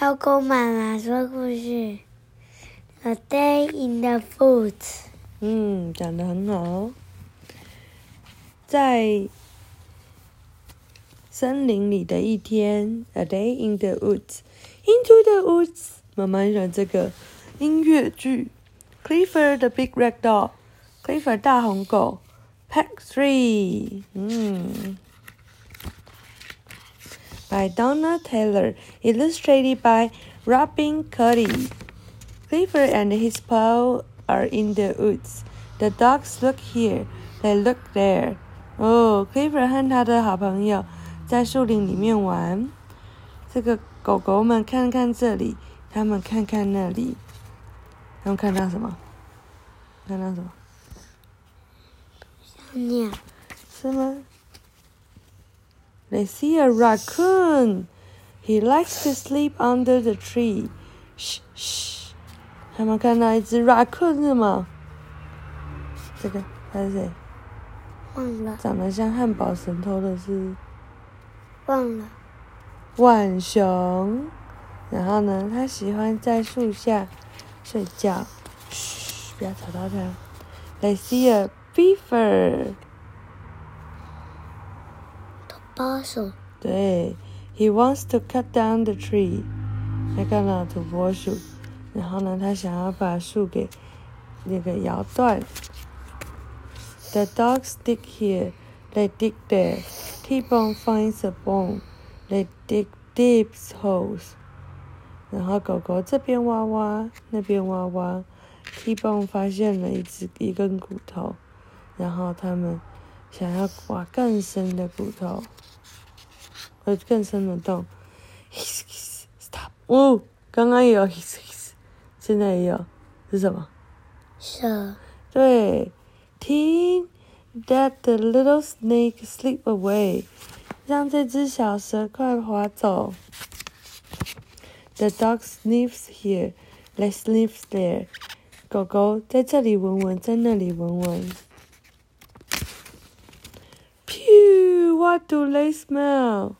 小狗妈妈说故事，《A Day in the Woods》。嗯，讲的很好。在森林里的一天，《A Day in the Woods》，Into the Woods。妈妈很喜欢这个音乐剧。Clifford the Big Red Dog，Clifford 大红狗，Pack Three。嗯。By Donna Taylor, illustrated by Robin Cuddy. Clifford and his pal are in the woods. The dogs look here, they look there. 哦，Clifford 和他的好朋友在树林里面玩。这个狗狗们看看这里，他们看看那里。他们看到什么？看到什么？小鸟。是吗？They see a raccoon. He likes to sleep under the tree. Shh, shh. 他们看到一只 raccoon 是吗？这个他是谁？忘了。长得像汉堡神偷的是？忘了。浣熊。然后呢，他喜欢在树下睡觉。嘘，不要吵到他。They see a beaver. 巴手。对，He wants to cut down the tree。他看到土拨鼠，然后呢，他想要把树给那个摇断。The dogs dig here, they dig there. T-bone finds a bone, they dig deep holes. 然后狗狗这边挖挖，那边挖挖，T-bone 发现了一只一根骨头，然后他们想要挖更深的骨头。呃，更深的洞。His his stop！哦，刚刚也有现在也有，是什么？蛇。对，停！Let the little snake slip away，让这只小蛇快滑走。The dog sniffs here, they sniff there。狗狗在这里闻闻，在那里闻闻。What do they smell?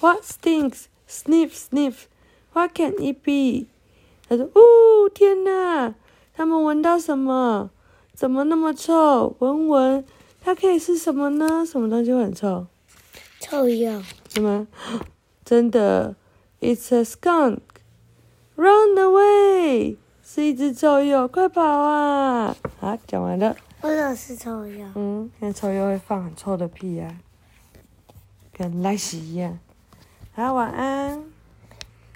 What stinks? Sniff, sniff. What can it be? 他说：“哦，天哪！他们闻到什么？怎么那么臭？闻闻，它可以是什么呢？什么东西会很臭？臭鼬。什么？真的？It's a skunk. Run away！是一只臭鼬，快跑啊！好，讲完了。我老是臭鼬？嗯，因为臭鼬会放很臭的屁呀，跟赖屎一样。好，晚安。